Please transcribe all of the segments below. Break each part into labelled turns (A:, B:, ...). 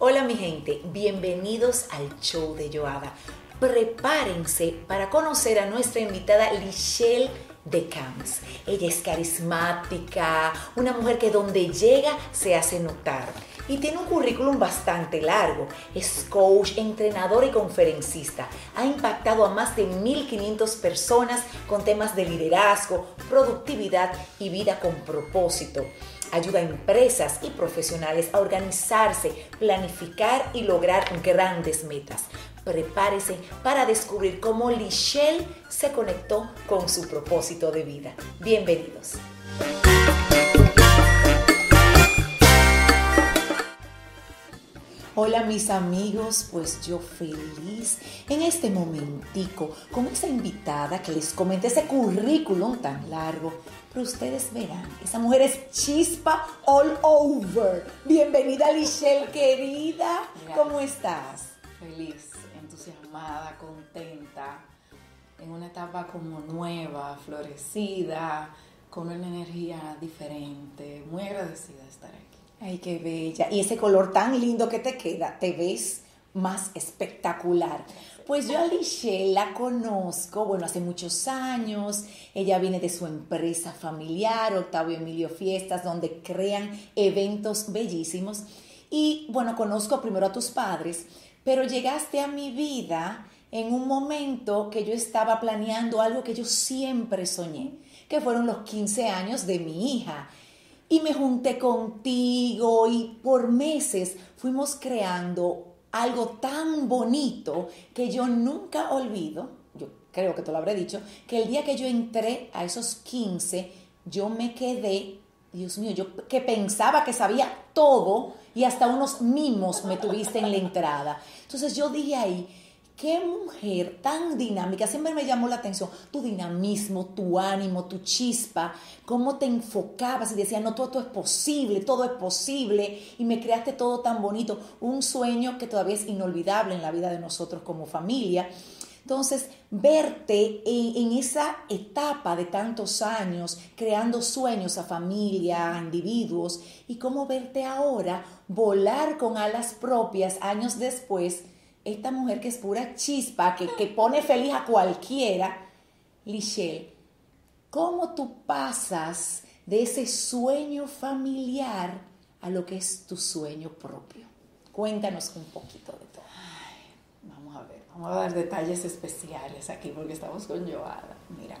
A: Hola mi gente, bienvenidos al show de Joada. Prepárense para conocer a nuestra invitada Lichelle de Camps. Ella es carismática, una mujer que donde llega se hace notar y tiene un currículum bastante largo. Es coach, entrenador y conferencista. Ha impactado a más de 1.500 personas con temas de liderazgo, productividad y vida con propósito. Ayuda a empresas y profesionales a organizarse, planificar y lograr grandes metas. Prepárese para descubrir cómo Lichelle se conectó con su propósito de vida. Bienvenidos. Hola mis amigos, pues yo feliz en este momentico con esa invitada que les comenté ese currículum tan largo. Pero ustedes verán, esa mujer es chispa all over. Bienvenida Lichelle querida, ¿cómo estás?
B: Feliz, entusiasmada, contenta, en una etapa como nueva, florecida, con una energía diferente, muy agradecida de estar aquí.
A: Ay, qué bella. Y ese color tan lindo que te queda, te ves más espectacular. Pues yo a Lichelle la conozco, bueno, hace muchos años. Ella viene de su empresa familiar, Octavio Emilio Fiestas, donde crean eventos bellísimos. Y bueno, conozco primero a tus padres, pero llegaste a mi vida en un momento que yo estaba planeando algo que yo siempre soñé, que fueron los 15 años de mi hija y me junté contigo y por meses fuimos creando algo tan bonito que yo nunca olvido, yo creo que te lo habré dicho, que el día que yo entré a esos 15, yo me quedé, Dios mío, yo que pensaba que sabía todo y hasta unos mimos me tuviste en la entrada. Entonces yo dije ahí, qué mujer tan dinámica, siempre me llamó la atención tu dinamismo, tu ánimo, tu chispa, cómo te enfocabas y decías, no, todo, es posible, todo es posible, y me creaste todo tan bonito, un sueño que todavía es inolvidable en la vida de nosotros como familia. Entonces, verte en, esa etapa de tantos años, creando sueños a familia, a individuos, y cómo verte ahora volar con alas propias años después, esta mujer que es pura chispa, que, que pone feliz a cualquiera, Lichelle, ¿cómo tú pasas de ese sueño familiar a lo que es tu sueño propio? Cuéntanos un poquito de todo.
B: vamos a ver, vamos a dar detalles especiales aquí porque estamos con Joada. Mira,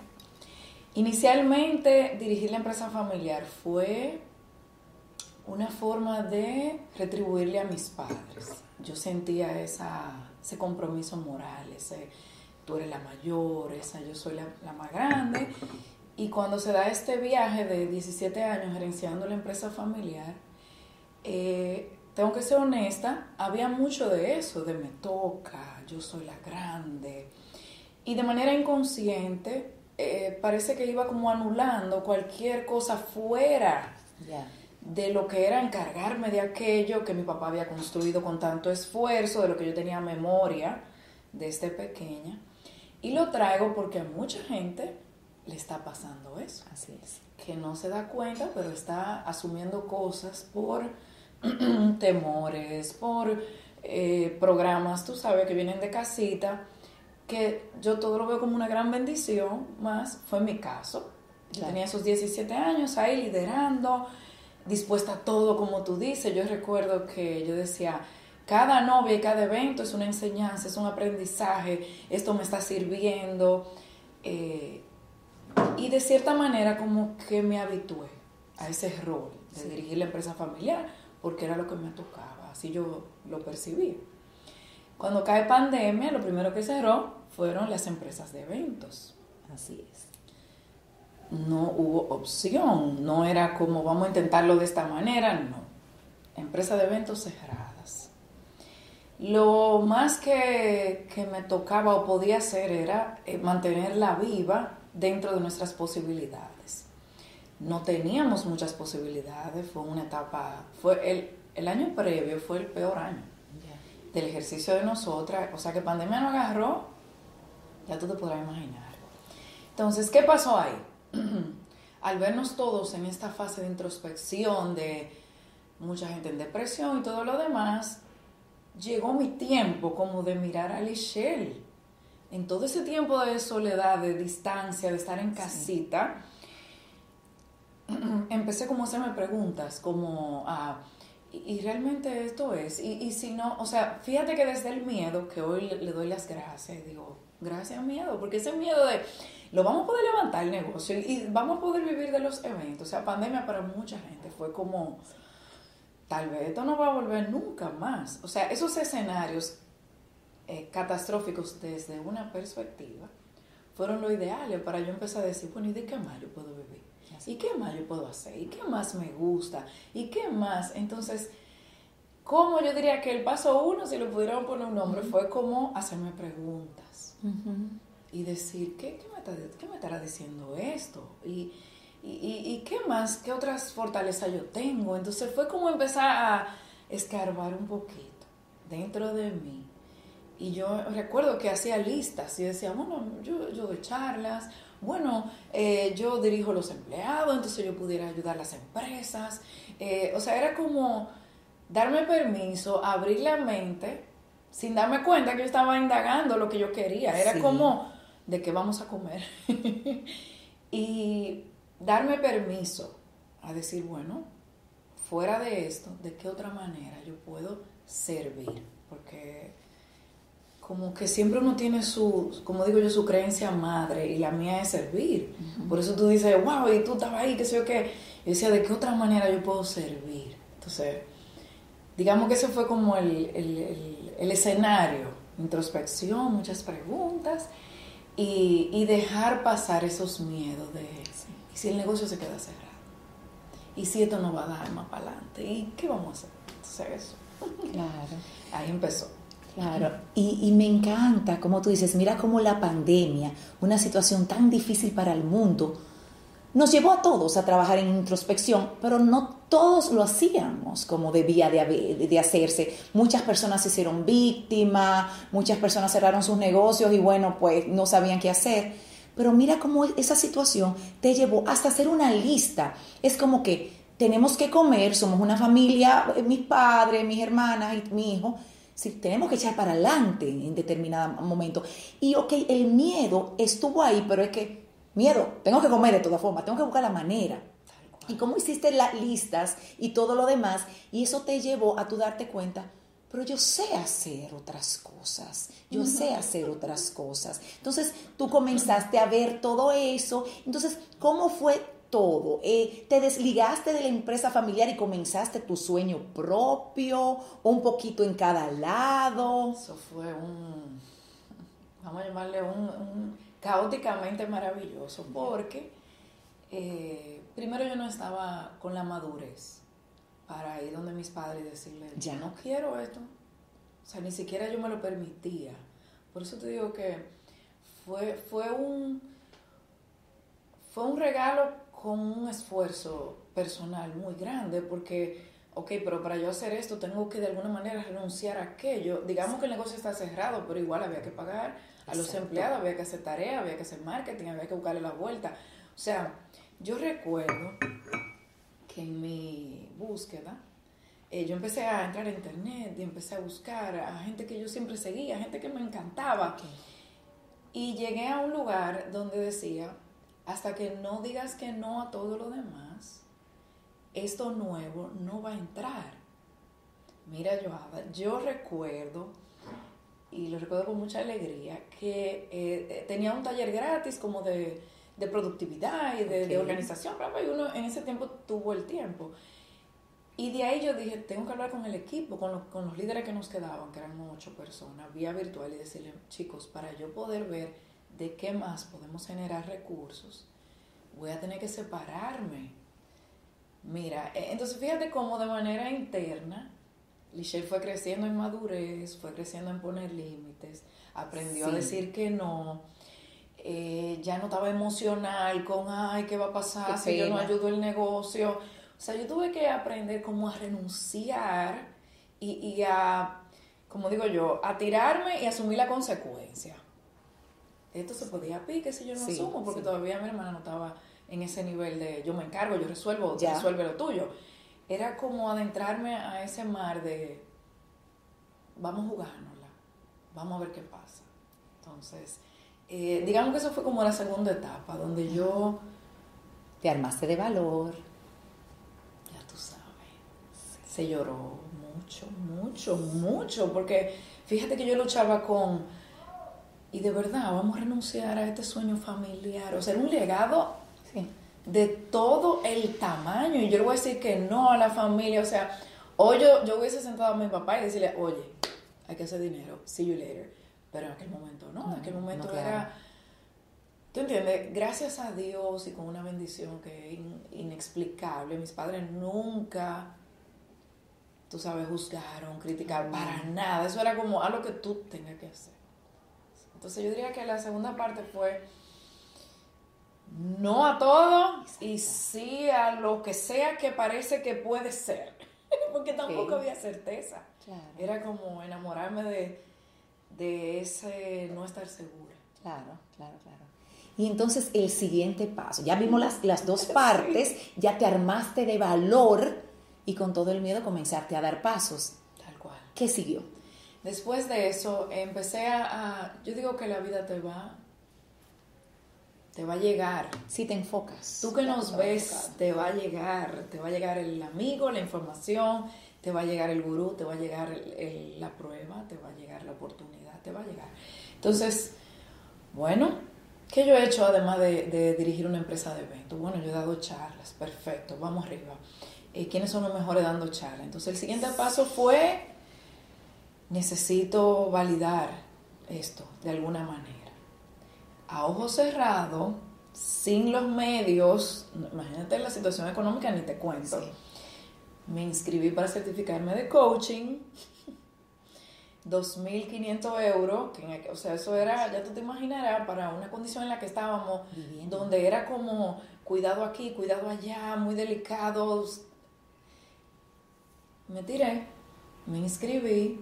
B: inicialmente dirigir la empresa familiar fue una forma de retribuirle a mis padres yo sentía ese compromiso moral, ese tú eres la mayor, esa yo soy la, más grande. Y cuando se da este viaje de 17 años gerenciando la empresa familiar, eh, tengo que ser honesta, había mucho de eso, de me toca, yo soy la grande. Y de manera inconsciente, eh, parece que iba como anulando cualquier cosa fuera de lo que era encargarme de aquello que mi papá había construido con tanto esfuerzo, de lo que yo tenía memoria desde pequeña. Y lo traigo porque a mucha gente le está pasando eso.
A: Así es.
B: Que no se da cuenta, pero está asumiendo cosas por temores, por eh, programas, tú sabes, que vienen de casita, que yo todo lo veo como una gran bendición, más fue mi caso. Yo tenía esos 17 años ahí liderando, dispuesta a todo, como tú dices. Yo recuerdo que yo decía, cada novia y cada evento es una enseñanza, es un aprendizaje, esto me está sirviendo. Eh, y de cierta manera como que me habitué a ese rol de dirigir la empresa familiar, porque era lo que me tocaba, así yo lo percibía. Cuando cae pandemia, lo primero que cerró fueron las empresas de eventos.
A: Así es
B: no hubo opción, no era como vamos a intentarlo de esta manera, no. Empresa de eventos cerradas. Lo más que, me tocaba o podía hacer era eh, mantenerla viva dentro de nuestras posibilidades. No teníamos muchas posibilidades, fue una etapa, fue el, el año previo fue el peor año del ejercicio de nosotras, o sea que pandemia nos agarró, ya tú te podrás imaginar. Entonces, ¿qué pasó ahí? al vernos todos en esta fase de introspección, de mucha gente en depresión y todo lo demás, llegó mi tiempo como de mirar a Lichelle. En todo ese tiempo de soledad, de distancia, de estar en casita, empecé como a hacerme preguntas, como a... y, realmente esto es, y, y, si no, o sea, fíjate que desde el miedo, que hoy le, doy las gracias, digo, gracias miedo, porque ese miedo de, lo vamos a poder levantar el negocio y, vamos a poder vivir de los eventos, o sea, pandemia para mucha gente fue como, tal vez esto no va a volver nunca más, o sea, esos escenarios eh, catastróficos desde una perspectiva fueron lo ideales para yo empezar a decir, bueno, ¿y de qué más yo puedo vivir? ¿Y qué más yo puedo hacer? ¿Y qué más me gusta? ¿Y qué más? Entonces, como yo diría que el paso uno, si lo pudiéramos poner un nombre, fue como hacerme preguntas y decir, ¿qué, qué, me estará diciendo esto? Y, y, qué más, qué otras fortalezas yo tengo. Entonces fue como empezar a escarbar un poquito dentro de mí. Y yo recuerdo que hacía listas y decía, bueno, yo, yo doy charlas, bueno, eh, yo dirijo los empleados, entonces yo pudiera ayudar a las empresas. Eh, o sea, era como darme permiso, abrir la mente, sin darme cuenta que yo estaba indagando lo que yo quería. Era como, ¿de qué vamos a comer? y darme permiso a decir, bueno, fuera de esto, ¿de qué otra manera yo puedo servir? Porque como que siempre uno tiene su, como digo yo, su creencia madre y la mía es servir. Por eso tú dices, wow, y tú estabas ahí, qué sé yo qué. Y decía, ¿de qué otra manera yo puedo servir? Entonces, digamos que ese fue como el, el, escenario, introspección, muchas preguntas y, y, dejar pasar esos miedos de, ¿y si el negocio se queda cerrado? ¿Y si esto no va a dar más para adelante? ¿Y qué vamos a hacer? Entonces, eso. Claro. Ahí empezó.
A: Claro, y, y, me encanta, como tú dices, mira cómo la pandemia, una situación tan difícil para el mundo, nos llevó a todos a trabajar en introspección, pero no todos lo hacíamos como debía de, hacerse. Muchas personas se hicieron víctimas, muchas personas cerraron sus negocios y bueno, pues no sabían qué hacer. Pero mira cómo esa situación te llevó hasta hacer una lista. Es como que tenemos que comer, somos una familia, eh, mis padres, mis hermanas y mi hijo, si tenemos que echar para adelante en determinado momento. Y ok, el miedo estuvo ahí, pero es que, miedo, tengo que comer de todas formas, tengo que buscar la manera. Y cómo hiciste las listas y todo lo demás, y eso te llevó a tú darte cuenta, pero yo sé hacer otras cosas, yo sé hacer otras cosas. Entonces tú comenzaste a ver todo eso. Entonces, ¿cómo fue todo. Eh, te desligaste de la empresa familiar y comenzaste tu sueño propio, un poquito en cada lado.
B: Eso fue un, vamos a llamarle un, caóticamente maravilloso, porque eh, primero yo no estaba con la madurez para ir donde mis padres y decirles, ya no quiero esto. O sea, ni siquiera yo me lo permitía. Por eso te digo que fue, fue un fue un regalo con un esfuerzo personal muy grande porque, ok, pero para yo hacer esto tengo que de alguna manera renunciar a aquello. Digamos que el negocio está cerrado, pero igual había que pagar a los empleados, había que hacer tarea, había que hacer marketing, había que buscarle la vuelta. O sea, yo recuerdo que en mi búsqueda, eh, yo empecé a entrar a internet y empecé a buscar a gente que yo siempre seguía, gente que me encantaba. Y llegué a un lugar donde decía, hasta que no digas que no a todo lo demás, esto nuevo no va a entrar. Mira, Joada, yo recuerdo, y lo recuerdo con mucha alegría, que eh, tenía un taller gratis como de, productividad y de, organización, y uno en ese tiempo tuvo el tiempo. Y de ahí yo dije, tengo que hablar con el equipo, con, con los líderes que nos quedaban, que eran ocho personas, vía virtual, y decirle, chicos, para yo poder ver de qué más podemos generar recursos, voy a tener que separarme. Mira, e, entonces fíjate cómo de manera interna, Lichelle fue creciendo en madurez, fue creciendo en poner límites, aprendió a decir que no, eh, ya no estaba emocional con, ay, ¿qué va a pasar si yo no ayudo el negocio? O sea, yo tuve que aprender cómo a renunciar y, y a, como digo yo, a tirarme y asumir la consecuencia esto se podía pique si yo no asumo, porque todavía mi hermana no estaba en ese nivel de yo me encargo, yo resuelvo, ya. resuelve lo tuyo. Era como adentrarme a ese mar de, vamos a jugárnosla, vamos a ver qué pasa. Entonces, eh, digamos que eso fue como la segunda etapa, donde yo...
A: Te armaste de valor.
B: Ya tú sabes. Se lloró mucho, mucho, mucho, porque fíjate que yo luchaba con... Y de verdad, vamos a renunciar a este sueño familiar, o sea, un legado de todo el tamaño. Y yo le voy a decir que no a la familia, o sea, hoy yo, yo hubiese sentado a mi papá y decirle, oye, hay que hacer dinero, see you later. Pero en aquel momento no, en aquel momento era ¿Tú entiendes? Gracias a Dios y con una bendición que es inexplicable, mis padres nunca, tú sabes, juzgaron, criticaron, para nada. Eso era como algo que tú tengas que hacer. Entonces yo diría que la segunda parte fue no a todo y sí a lo que sea que parece que puede ser. Porque tampoco había certeza. Era como enamorarme de, de ese no estar segura.
A: Claro, claro, claro. Y entonces el siguiente paso, ya vimos las, las dos partes, ya te armaste de valor y con todo el miedo comenzaste a dar pasos.
B: Tal cual.
A: ¿Qué siguió?
B: Después de eso empecé a, yo digo que la vida te va, te va a llegar.
A: Si te enfocas.
B: Tú que nos ves, te va a llegar, te va a llegar el amigo, la información, te va a llegar el gurú, te va a llegar la prueba, te va a llegar la oportunidad, te va a llegar. Entonces, bueno, ¿Qué yo he hecho además de, dirigir una empresa de eventos? Bueno, yo he dado charlas, perfecto, vamos arriba. Eh, ¿Quiénes son los mejores dando charlas? Entonces el siguiente paso fue, necesito validar esto de alguna manera. A ojo cerrado, sin los medios, imagínate la situación económica, ni te cuento. Me inscribí para certificarme de coaching 2.500 euros, que o sea, eso era, ya tú te imaginarás, para una condición en la que estábamos, donde era como cuidado aquí, cuidado allá, muy delicados. Me tiré, me inscribí,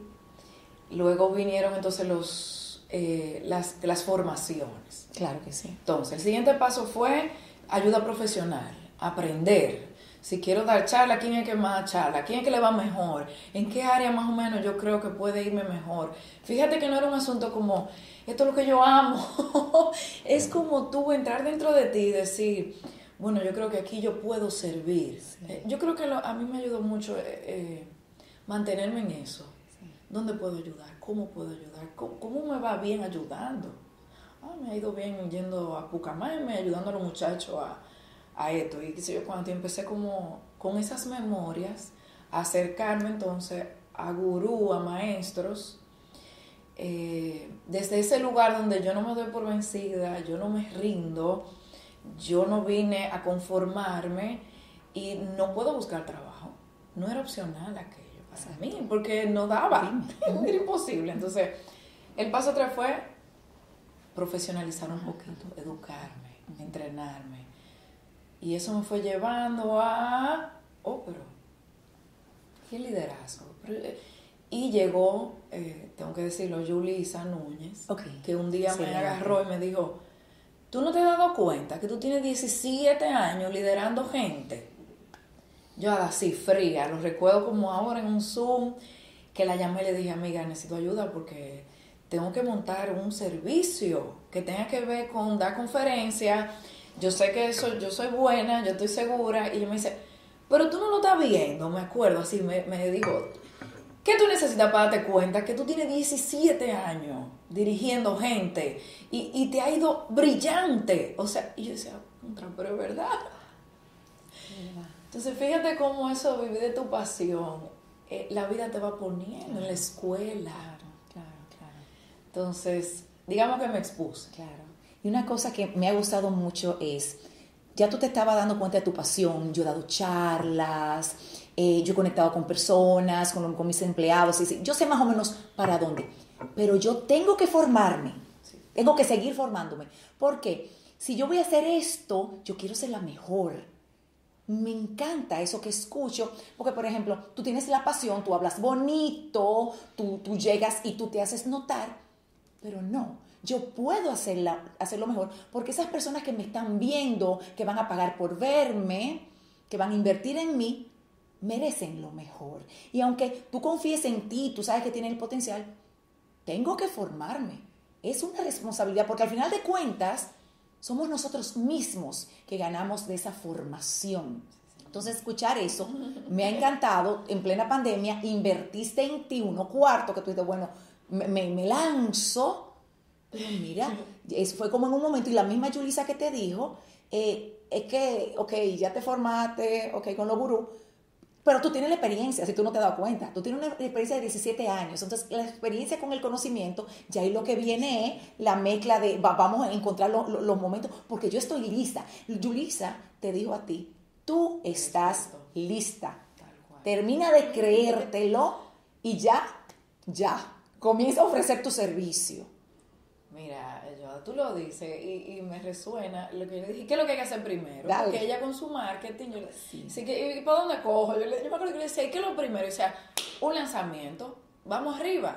B: luego vinieron entonces los, eh, las, las formaciones.
A: Claro que sí.
B: Entonces, el siguiente paso fue ayuda profesional, aprender, si quiero dar charla, ¿quién es que más charla? ¿Quién es que le va mejor? ¿En qué área más o menos yo creo que puede irme mejor? Fíjate que no era un asunto como, esto es lo que yo amo. es como tú entrar dentro de ti y decir, bueno, yo creo que aquí yo puedo servir. Eh, yo creo que a mí me ayudó mucho eh, eh, mantenerme en eso. ¿Dónde puedo ayudar? ¿Cómo puedo ayudar? ¿Cómo, me va bien ayudando? Ah, me ha ido bien yendo a Pucamaime, ayudando a los muchachos a a esto. Y yo, cuando empecé como con esas memorias, a acercarme entonces a gurú, a maestros, eh, desde ese lugar donde yo no me doy por vencida, yo no me rindo, yo no vine a conformarme y no puedo buscar trabajo. No era opcional aquello para mí, porque no daba, era imposible. Entonces, el paso tres fue profesionalizar un poquito, educarme, entrenarme, y eso me fue llevando a, oh, pero, ¿qué liderazgo? Eh, y llegó, eh, tengo que decirlo, Julisa Núñez, que un día me agarró y me dijo, ¿tú no te has dado cuenta que tú tienes 17 años liderando gente? Yo así fría, lo recuerdo como ahora en un Zoom, que la llamé y le dije, amiga, necesito ayuda porque tengo que montar un servicio que tenga que ver con dar conferencias yo sé que eso, yo soy buena, yo estoy segura. Y ella me dice, pero tú no lo estás viendo, me acuerdo, así me, me dijo, ¿qué tú necesitas para darte cuenta que tú tienes 17 años dirigiendo gente y, te ha ido brillante? O sea, y yo decía, pero es verdad. Entonces, fíjate cómo eso, vivir de tu pasión, eh, la vida te va poniendo en la escuela.
A: Claro, claro, claro.
B: Entonces, digamos que me expuse.
A: Claro. Y una cosa que me ha gustado mucho es, ya tú te estabas dando cuenta de tu pasión, yo he dado charlas, eh, yo he conectado con personas, con, mis empleados, y, yo sé más o menos para dónde, pero yo tengo que formarme, tengo que seguir formándome, porque si yo voy a hacer esto, yo quiero ser la mejor. Me encanta eso que escucho, porque por ejemplo, tú tienes la pasión, tú hablas bonito, tú, tú llegas y tú te haces notar, pero no, yo puedo hacerla, hacerlo mejor, porque esas personas que me están viendo, que van a pagar por verme, que van a invertir en mí, merecen lo mejor. Y aunque tú confíes en ti, tú sabes que tienes el potencial, tengo que formarme. Es una responsabilidad porque al final de cuentas somos nosotros mismos que ganamos de esa formación. Entonces, escuchar eso me ha encantado. En plena pandemia, invertiste en ti uno cuarto que tú dices, bueno, me, me lanzo. Pero mira, fue como en un momento, y la misma Julisa que te dijo, eh, es que, ok, ya te formaste, ok, con los gurús, pero tú tienes la experiencia, si tú no te has dado cuenta. Tú tienes una experiencia de 17 años. Entonces, la experiencia con el conocimiento, ya ahí lo que viene es la mezcla de vamos a encontrar los momentos, porque yo estoy lista. Julisa te dijo a ti, tú estás lista. Termina de creértelo y ya, ya, comienza a ofrecer tu servicio.
B: Mira, tú lo dices y, me resuena lo que yo le dije. ¿Qué es lo que hay que hacer primero? Porque ella con su marketing, yo le que, ¿y para dónde cojo? Yo, le, yo me acuerdo que le decía, ¿qué es lo primero? O sea, un lanzamiento, vamos arriba.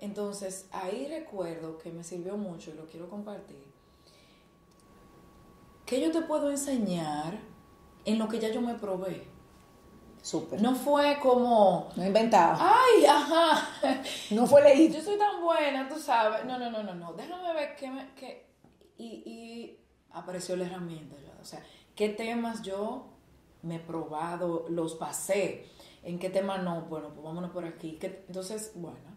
B: Entonces, ahí recuerdo que me sirvió mucho y lo quiero compartir. ¿Qué yo te puedo enseñar en lo que ya yo me probé?
A: Súper.
B: No fue como...
A: No inventado.
B: Ay, ajá.
A: No fue leído.
B: Yo soy tan buena, tú sabes. No, no, no, no, no. Déjame ver qué me... Qué... Y, y apareció la herramienta. O sea, qué temas yo me he probado, los pasé. En qué temas no. Bueno, pues vámonos por aquí. Entonces, bueno.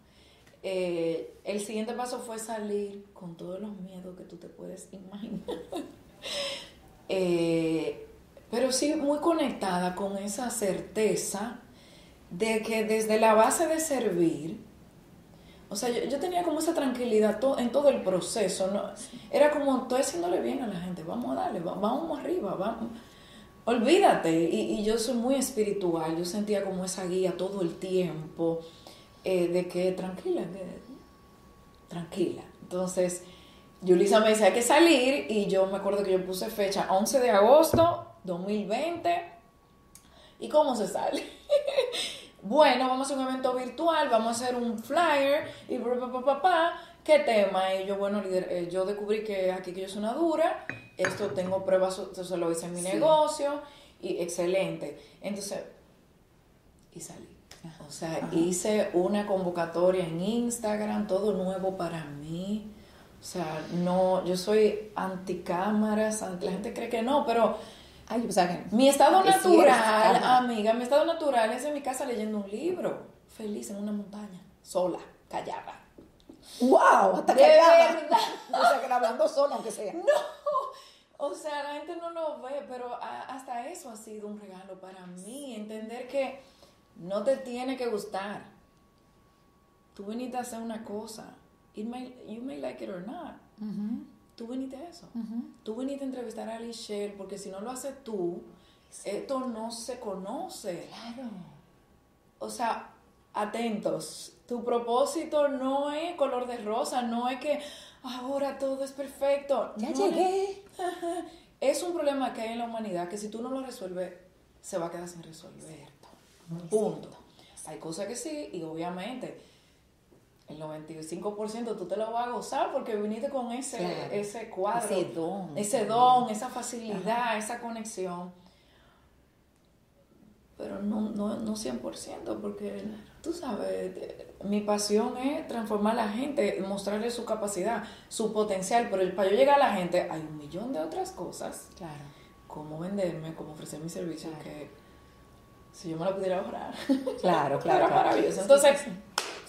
B: Eh, el siguiente paso fue salir con todos los miedos que tú te puedes imaginar. eh, pero sí muy conectada con esa certeza de que desde la base de servir, o sea, yo, tenía como esa tranquilidad en todo el proceso, ¿no? Era como, estoy haciéndole bien a la gente, vamos a darle, vamos arriba, vamos. Olvídate, y, yo soy muy espiritual, yo sentía como esa guía todo el tiempo, eh, de que tranquila, tranquila. Entonces, Yulisa me decía, hay que salir, y yo me acuerdo que yo puse fecha 11 de agosto 2020. ¿Y cómo se sale? bueno, vamos a un evento virtual, vamos a hacer un flyer y pa, ¿Qué tema? Y yo, bueno, eh, yo descubrí que aquí que yo soy una dura, esto tengo pruebas, se lo hice en mi negocio, y excelente. Entonces, y salí. O sea, hice una convocatoria en Instagram, todo nuevo para mí. O sea, no, yo soy anti cámaras, la gente cree que no, pero Ay, o sea, mi estado natural, amiga, mi estado natural es en mi casa leyendo un libro, feliz en una montaña, sola, callada.
A: ¡Wow! Hasta
B: de verdad.
A: O sea, que hablando sola, aunque sea.
B: No. O sea, la gente no lo ve, pero hasta eso ha sido un regalo para mí. Entender que no te tiene que gustar. Tú viniste a hacer una cosa. It may, you may like it or not tú viniste a eso. Tú viniste a entrevistar a Lichelle, porque si no lo haces tú, esto no se conoce.
A: Claro.
B: O sea, atentos. Tu propósito no es color de rosa, no es que ahora todo es perfecto.
A: Ya llegué.
B: Es, un problema que hay en la humanidad que si tú no lo resuelves, se va a quedar sin resolver. Punto. Hay cosas que sí, y obviamente el 95% tú te lo vas a gozar porque viniste con ese, ese cuadro.
A: Ese don.
B: Ese don, esa facilidad, esa conexión. Pero no, no, no 100%, porque tú sabes, mi pasión es transformar a la gente, mostrarle su capacidad, su potencial, pero para yo llegar a la gente hay un millón de otras cosas.
A: Claro.
B: Cómo venderme, cómo ofrecer mi servicio, que si yo me lo pudiera ahorrar.
A: Claro, claro.
B: maravilloso. Entonces,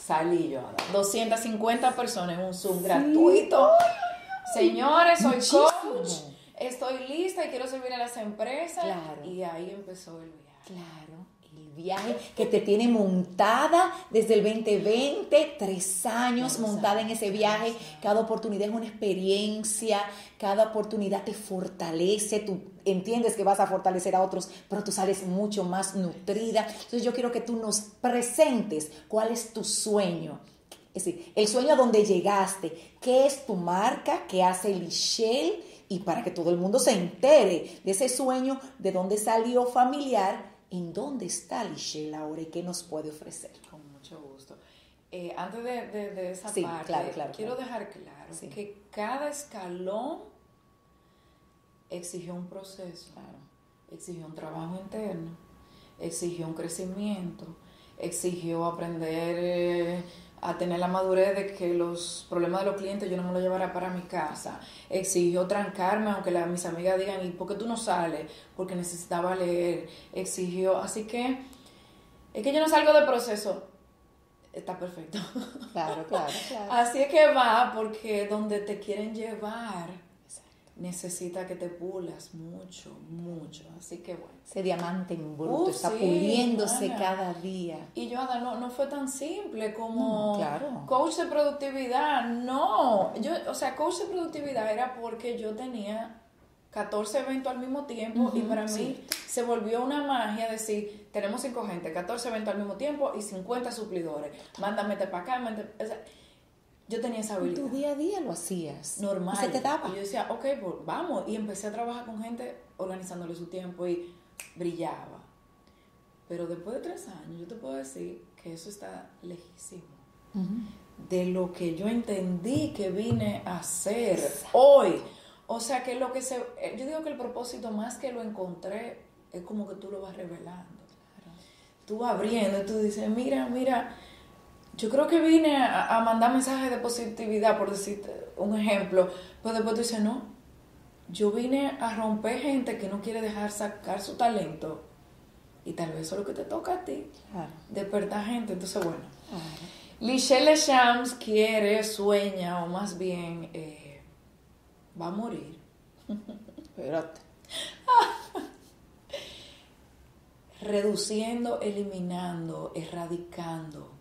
B: salí yo a dar 250 personas en un Zoom gratuito. Señores, soy coach, estoy lista y quiero servir a las empresas. Y ahí empezó el viaje.
A: Claro, el viaje que te tiene montada desde el 2020, tres años montada en ese viaje. Cada oportunidad es una experiencia, cada oportunidad te fortalece, tú entiendes que vas a fortalecer a otros, pero tú sales mucho más nutrida. Entonces yo quiero que tú nos presentes cuál es tu sueño. Es decir, el sueño a donde llegaste, qué es tu marca, qué hace Lichelle y para que todo el mundo se entere de ese sueño, de dónde salió familiar, en dónde está Lichelle ahora y qué nos puede ofrecer.
B: Con mucho gusto. Eh, antes de, esa parte, quiero dejar claro que cada escalón exigió un proceso, exigió un trabajo interno, exigió un crecimiento, exigió aprender eh, a tener la madurez de que los problemas de los clientes yo no me los llevara para mi casa, exigió trancarme aunque mis amigas digan, ¿y por qué tú no sales? Porque necesitaba leer, exigió, así que es que yo no salgo de proceso, está perfecto.
A: Claro, claro, claro.
B: Así es que va, porque donde te quieren llevar necesita que te pulas mucho, mucho. Así que bueno.
A: Ese diamante en bruto uh, está puliéndose cada día.
B: Y yo, no, no fue tan simple como coach de productividad. No, yo, o sea, coach de productividad era porque yo tenía 14 eventos al mismo tiempo y para mí se volvió una magia decir, tenemos cinco gente, 14 eventos al mismo tiempo y 50 suplidores. Mándame para acá, mándame, yo tenía esa habilidad.
A: Tu día a día lo hacías.
B: Normal. Y se te daba. Y yo decía, ok, pues vamos. Y empecé a trabajar con gente organizándole su tiempo y brillaba. Pero después de tres años, yo te puedo decir que eso está lejísimo de lo que yo entendí que vine a hacer hoy. O sea, que lo que se. Eh, yo digo que el propósito, más que lo encontré, es como que tú lo vas revelando. Tú abriendo, tú dices, mira, mira yo creo que vine a, mandar mensajes de positividad, por decirte un ejemplo, pero después tú dices, no, yo vine a romper gente que no quiere dejar sacar su talento. Y tal vez eso es lo que te toca a ti. Despertar gente. Entonces, bueno. Lichelle Shams quiere, sueña, o más bien, eh, va a morir.
A: Espérate.
B: Reduciendo, eliminando, erradicando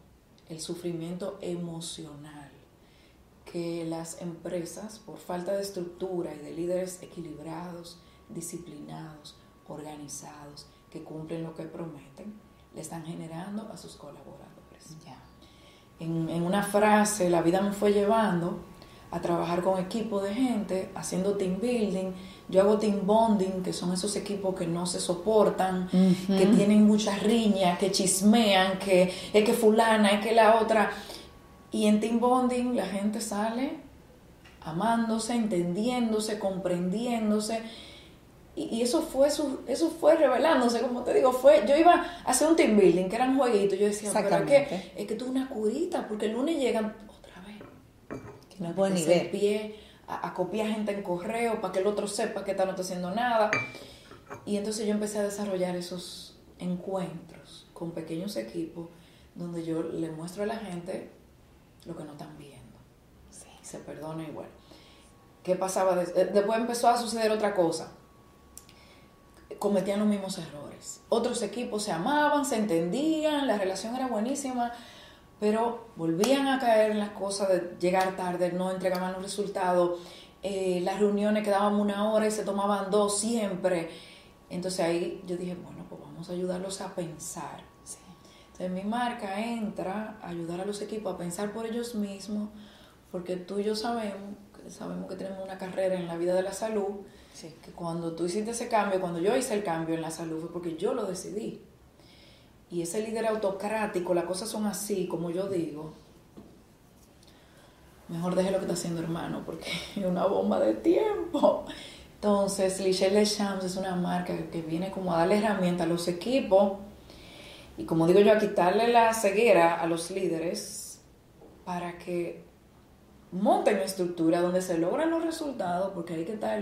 B: el sufrimiento emocional que las empresas, por falta de estructura y de líderes equilibrados, disciplinados, organizados, que cumplen lo que prometen, le están generando a sus colaboradores. En, en una frase, la vida me fue llevando a trabajar con equipo de gente, haciendo team building. Yo hago team bonding, que son esos equipos que no se soportan, que tienen muchas riñas, que chismean, que es que fulana, es que la otra. Y en team bonding la gente sale amándose, entendiéndose, comprendiéndose. Y, eso fue su, eso fue revelándose, como te digo, fue, yo iba a hacer un team building, que eran jueguitos, yo decía, pero es que, es que tú una curita, porque el lunes llegan
A: no puedo ni ver.
B: pie a, copiar gente en correo para que el otro sepa que está no está haciendo nada. Y entonces yo empecé a desarrollar esos encuentros con pequeños equipos donde yo le muestro a la gente lo que no están viendo. Sí. Se perdona igual. ¿Qué pasaba? Eh, después empezó a suceder otra cosa. Cometían los mismos errores. Otros equipos se amaban, se entendían, la relación era buenísima, pero volvían a caer en las cosas de llegar tarde, no entregaban los resultados, eh, las reuniones quedaban una hora y se tomaban dos siempre. Entonces ahí yo dije, bueno, pues vamos a ayudarlos a pensar. Entonces mi marca entra a ayudar a los equipos a pensar por ellos mismos, porque tú y yo sabemos, sabemos que tenemos una carrera en la vida de la salud, que cuando tú hiciste ese cambio, cuando yo hice el cambio en la salud, fue porque yo lo decidí y ese líder autocrático, las cosas son así, como yo digo, mejor deje lo que está haciendo hermano, porque es una bomba de tiempo. Entonces, Lichelle Champs es una marca que viene como a darle herramientas a los equipos y como digo yo, a quitarle la ceguera a los líderes para que monten una estructura donde se logran los resultados, porque hay que estar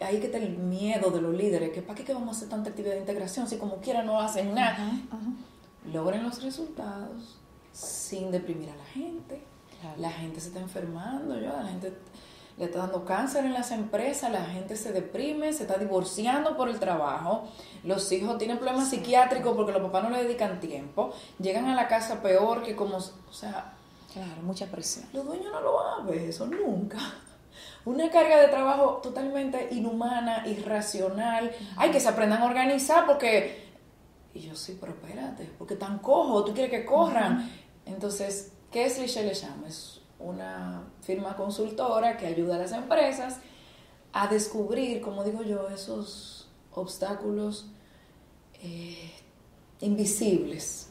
B: ahí que está el miedo de los líderes, que para qué vamos a hacer tanta actividad de integración si como quiera no hacen nada. Logren los resultados sin deprimir a la gente. La gente se está enfermando, yo, la gente le está dando cáncer en las empresas, la gente se deprime, se está divorciando por el trabajo, los hijos tienen problemas psiquiátricos porque los papás no le dedican tiempo, llegan a la casa peor que como, o sea...
A: Claro, mucha presión.
B: Los dueños no lo van a ver eso nunca una carga de trabajo totalmente inhumana, irracional. Hay que se aprendan a organizar porque... Y yo sí, pero espérate, porque tan cojo, tú quieres que corran. Entonces, ¿qué es Lichelle llama? Es una firma consultora que ayuda a las empresas a descubrir, como digo yo, esos obstáculos eh, invisibles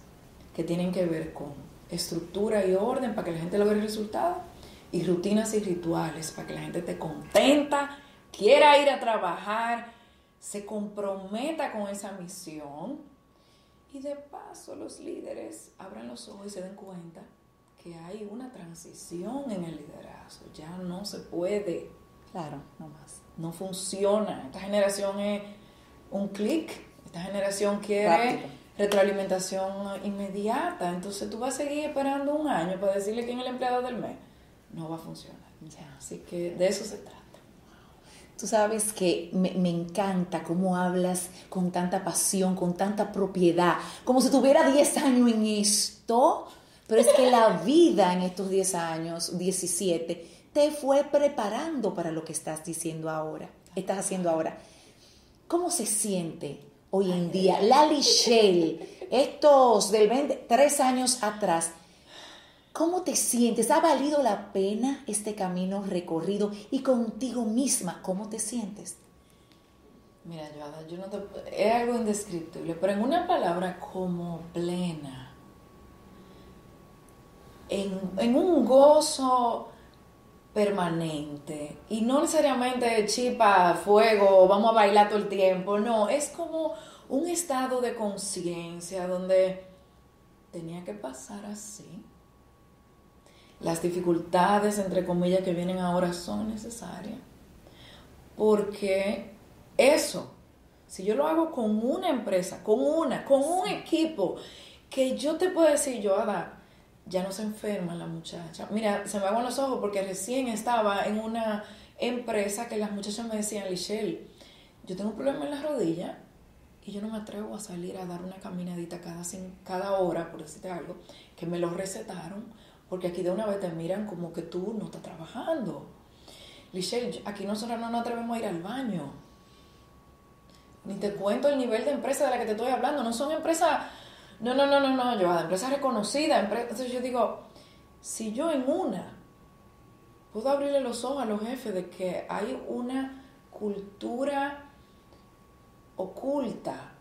B: que tienen que ver con estructura y orden para que la gente logre el resultado y rutinas y rituales para que la gente esté contenta, quiera ir a trabajar, se comprometa con esa misión Y de paso los líderes abran los ojos y se den cuenta que hay una transición en el liderazgo. Ya no se puede.
A: Claro, no más.
B: No funciona. Esta generación es un clic. Esta generación quiere retroalimentación inmediata. Entonces tú vas a seguir esperando un año para decirle quién es el empleado del mes. No va a funcionar. Así que de eso se trata.
A: Tú sabes que me, me, encanta cómo hablas con tanta pasión, con tanta propiedad, como si tuviera 10 años en esto, pero es que la vida en estos 10 años, 17, te fue preparando para lo que estás diciendo ahora, estás haciendo ahora. ¿Cómo se siente hoy en día Lali Shell, estos del 20, tres años atrás? ¿Cómo te sientes? ¿Ha valido la pena este camino recorrido? Y contigo misma, ¿cómo te sientes?
B: Mira, yo no te, es algo indescriptible, pero en una palabra como plena, en, en un gozo permanente y no necesariamente chipa, fuego, vamos a bailar todo el tiempo, no, es como un estado de conciencia donde tenía que pasar así las dificultades, entre comillas, que vienen ahora son necesarias. Porque eso, si yo lo hago con una empresa, con una, con un equipo, que yo te puedo decir, yo, Ada, ya no se enferma la muchacha. Mira, se me hago los ojos porque recién estaba en una empresa que las muchachas me decían, Lichelle, yo tengo un problema en la rodilla y yo no me atrevo a salir a dar una caminadita cada, cada hora, por decirte algo, que me lo recetaron porque aquí de una vez te miran como que tú no estás trabajando. Lichelle, aquí nosotros no nos atrevemos a ir al baño. Ni te cuento el nivel de empresa de la que te estoy hablando. No son empresas, no, no, no, no, no, yo, empresas reconocidas. Entonces yo digo, si yo en una puedo abrirle los ojos a los jefes de que hay una cultura oculta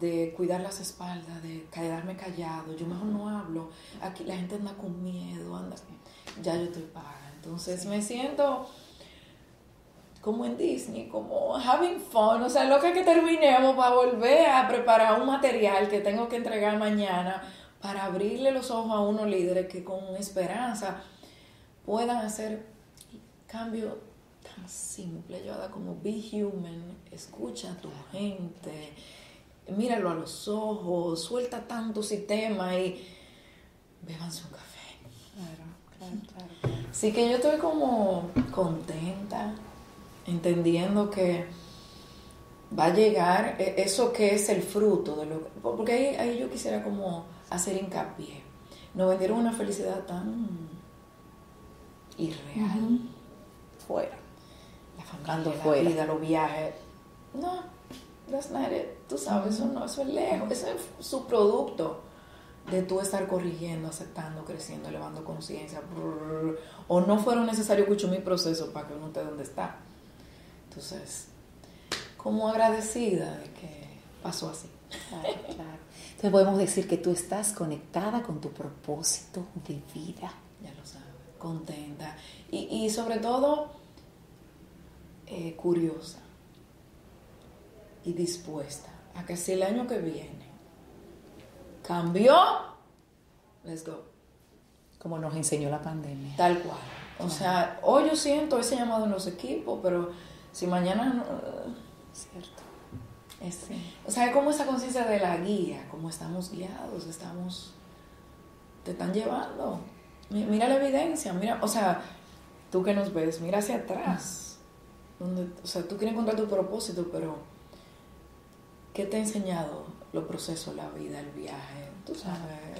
B: de cuidar las espaldas, de quedarme callado, yo mejor no hablo, aquí la gente anda con miedo, anda, ya yo estoy paga. Entonces me siento como en Disney, como having fun, o sea, lo que, que terminemos para volver a preparar un material que tengo que entregar mañana para abrirle los ojos a unos líderes que con esperanza puedan hacer cambio tan simple, yo como be human, escucha a tu gente míralo a los ojos, suelta tanto sistema y bebanse un café. Claro, claro, claro. Así que yo estoy como contenta, entendiendo que va a llegar e-, eso que es el fruto de lo que, porque ahí, ahí yo quisiera como hacer hincapié. Nos vendieron una felicidad tan irreal.
A: Fuera.
B: La familia, la fuera. vida, los viajes. No, that's not Tú sabes, eso no, eso es lejos, eso es su producto de tú estar corrigiendo, aceptando, creciendo, elevando conciencia. O no fueron necesarios mucho mi proceso para que uno esté donde está. Entonces, como agradecida de que pasó así.
A: Claro, claro. Entonces podemos decir que tú estás conectada con tu propósito de vida.
B: Ya lo sabes, contenta. Y, y sobre todo, eh, curiosa y dispuesta a que si el año que viene cambió, let's go.
A: Como nos enseñó la pandemia.
B: Tal cual. O sea, hoy yo siento ese llamado en los equipos, pero si mañana no...
A: Cierto.
B: Es, O sea, es como esa conciencia de la guía, como estamos guiados, estamos... Te están llevando. Mira la evidencia, mira, o sea, tú que nos ves, mira hacia atrás. Donde, o sea, tú quieres encontrar tu propósito, pero ¿Qué te ha enseñado los procesos, la vida, el viaje? Tú sabes,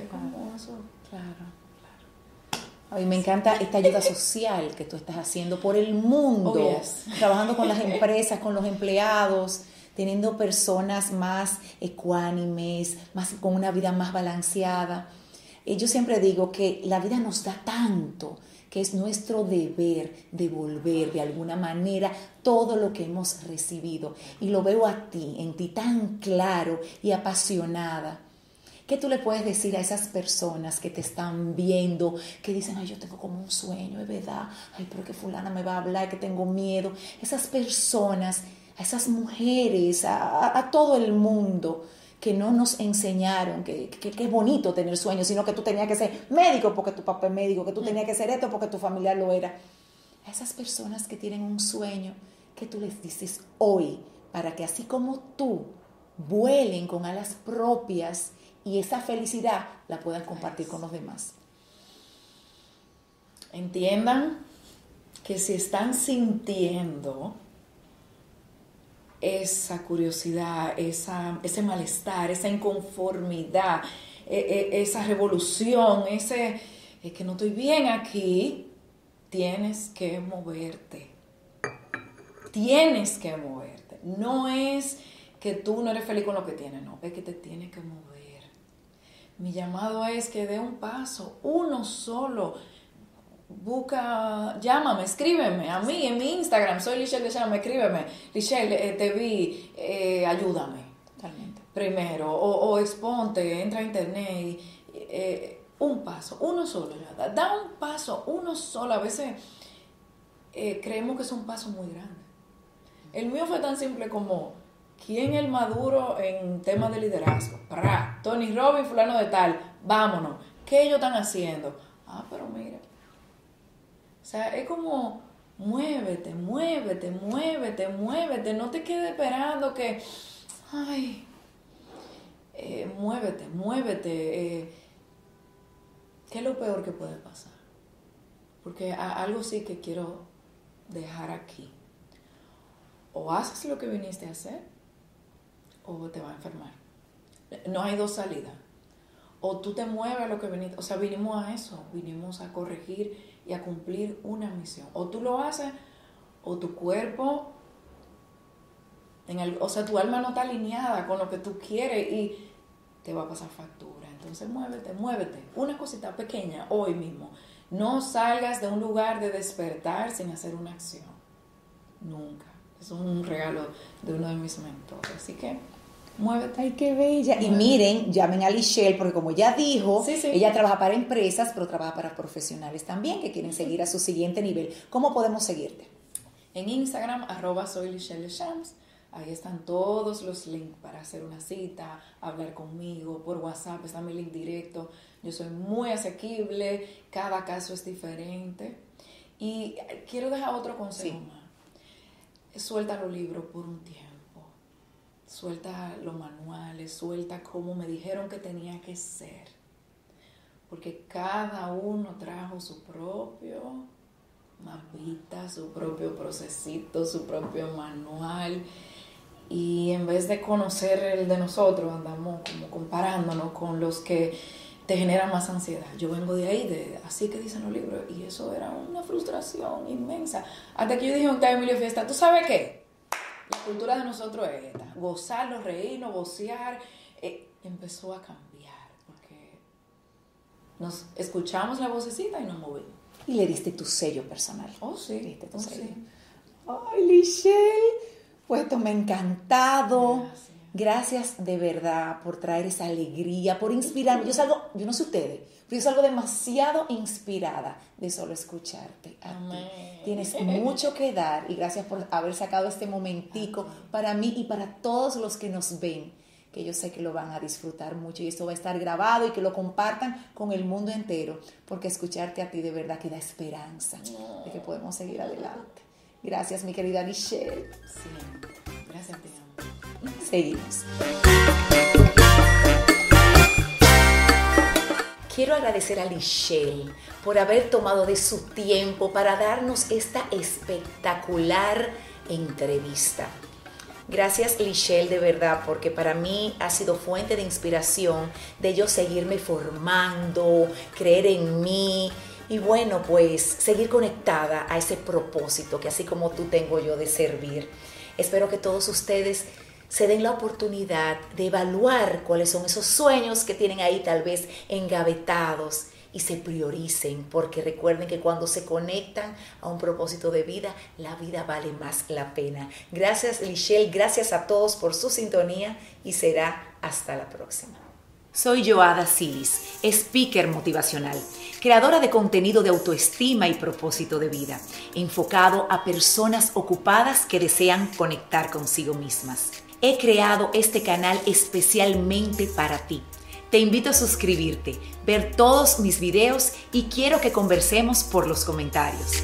B: claro, eso.
A: Claro, claro. A mí me encanta esta ayuda social que tú estás haciendo por el mundo, oh, trabajando con las empresas, con los empleados, teniendo personas más ecuánimes, más, con una vida más balanceada. Y yo siempre digo que la vida nos da tanto que es nuestro deber devolver de alguna manera todo lo que hemos recibido. Y lo veo a ti, en ti tan claro y apasionada. ¿Qué tú le puedes decir a esas personas que te están viendo, que dicen, ay, yo tengo como un sueño, es verdad, ay, pero que fulana me va a hablar, que tengo miedo? Esas personas, a esas mujeres, a, a todo el mundo que no nos enseñaron que, que, es bonito tener sueños, sino que tú tenías que ser médico porque tu papá es médico, que tú tenías que ser esto porque tu familia lo era. A esas personas que tienen un sueño, que tú les dices hoy, para que así como tú vuelen con alas propias y esa felicidad la puedan compartir con los demás.
B: Entiendan que si están sintiendo esa curiosidad, esa, ese malestar, esa inconformidad, e, e, esa revolución, ese es que no estoy bien aquí, tienes que moverte. Tienes que moverte. No es que tú no eres feliz con lo que tienes, no, es que te tienes que mover. Mi llamado es que dé un paso, uno solo. Busca, llámame, escríbeme a mí en mi Instagram, soy Lichelle de me escríbeme. Lichelle, eh, te vi, eh, ayúdame. Totalmente. Primero, o, exponte, entra a internet y, eh, un paso, uno solo. Da, da, un paso, uno solo. A veces creemos que es un paso muy grande. El mío fue tan simple como ¿Quién es el maduro en temas de liderazgo? ¡Pra! Tony Robbins, fulano de tal, vámonos. ¿Qué ellos están haciendo? Ah, pero mira. O sea, es como muévete, muévete, muévete, muévete. No te quedes esperando que, ay, eh, muévete, muévete. Eh, ¿Qué es lo peor que puede pasar? Porque algo sí que quiero dejar aquí. O haces lo que viniste a hacer o te va a enfermar. No hay dos salidas. O tú te mueves a lo que viniste. O sea, vinimos a eso. Vinimos a corregir y a cumplir una misión. O tú lo haces, o tu cuerpo, en el, o sea, tu alma no está alineada con lo que tú quieres y te va a pasar factura. Entonces muévete, muévete. Una cosita pequeña hoy mismo. No salgas de un lugar de despertar sin hacer una acción. Nunca. Es un regalo de uno de mis mentores. Así que Muévete.
A: Ay, qué bella. Y miren, llamen a Lichelle, porque como ya dijo, ella trabaja para empresas, pero trabaja para profesionales también que quieren seguir a su siguiente nivel. ¿Cómo podemos seguirte?
B: En Instagram, arroba soy Lichelle Shams. Ahí están todos los links para hacer una cita, hablar conmigo. Por WhatsApp está mi link directo. Yo soy muy asequible, cada caso es diferente. Y quiero dejar otro consejo más. Suelta los libros por un tiempo suelta los manuales, suelta cómo me dijeron que tenía que ser. Porque cada uno trajo su propio mapita, su propio procesito, su propio manual. Y en vez de conocer el de nosotros, andamos como comparándonos con los que te generan más ansiedad. Yo vengo de ahí, de así que dicen los libros, y eso era una frustración inmensa. Hasta que yo dije un día Emilio Fiesta, ¿tú sabes qué? La cultura de nosotros es esta, gozarlo, reírnos, vocear, eh, empezó a cambiar, porque nos escuchamos la vocecita y nos movimos.
A: Y le diste tu sello personal.
B: Oh, sí. Le diste tu oh, sello.
A: Ay, Lichelle, pues esto me ha encantado. Gracias. de verdad por traer esa alegría, por inspirarme. Yo salgo, yo no sé ustedes, pero yo salgo demasiado inspirada de solo escucharte a ti. Tienes mucho que dar y gracias por haber sacado este momentico para mí y para todos los que nos ven, que yo sé que lo van a disfrutar mucho y esto va a estar grabado y que lo compartan con el mundo entero, porque escucharte a ti de verdad que da esperanza de que podemos seguir adelante. Gracias, mi querida Michelle.
B: Sí, gracias,
A: Seguimos. Quiero agradecer a Lichelle por haber tomado de su tiempo para darnos esta espectacular entrevista. Gracias Lichelle de verdad porque para mí ha sido fuente de inspiración de yo seguirme formando, creer en mí y bueno pues seguir conectada a ese propósito que así como tú tengo yo de servir. Espero que todos ustedes se den la oportunidad de evaluar cuáles son esos sueños que tienen ahí tal vez engavetados y se prioricen, porque recuerden que cuando se conectan a un propósito de vida, la vida vale más la pena. Gracias Lichelle, gracias a todos por su sintonía y será hasta la próxima. Soy Joada Silis, speaker motivacional, creadora de contenido de autoestima y propósito de vida, enfocado a personas ocupadas que desean conectar consigo mismas. He creado este canal especialmente para ti. Te invito a suscribirte, ver todos mis videos y quiero que conversemos por los comentarios.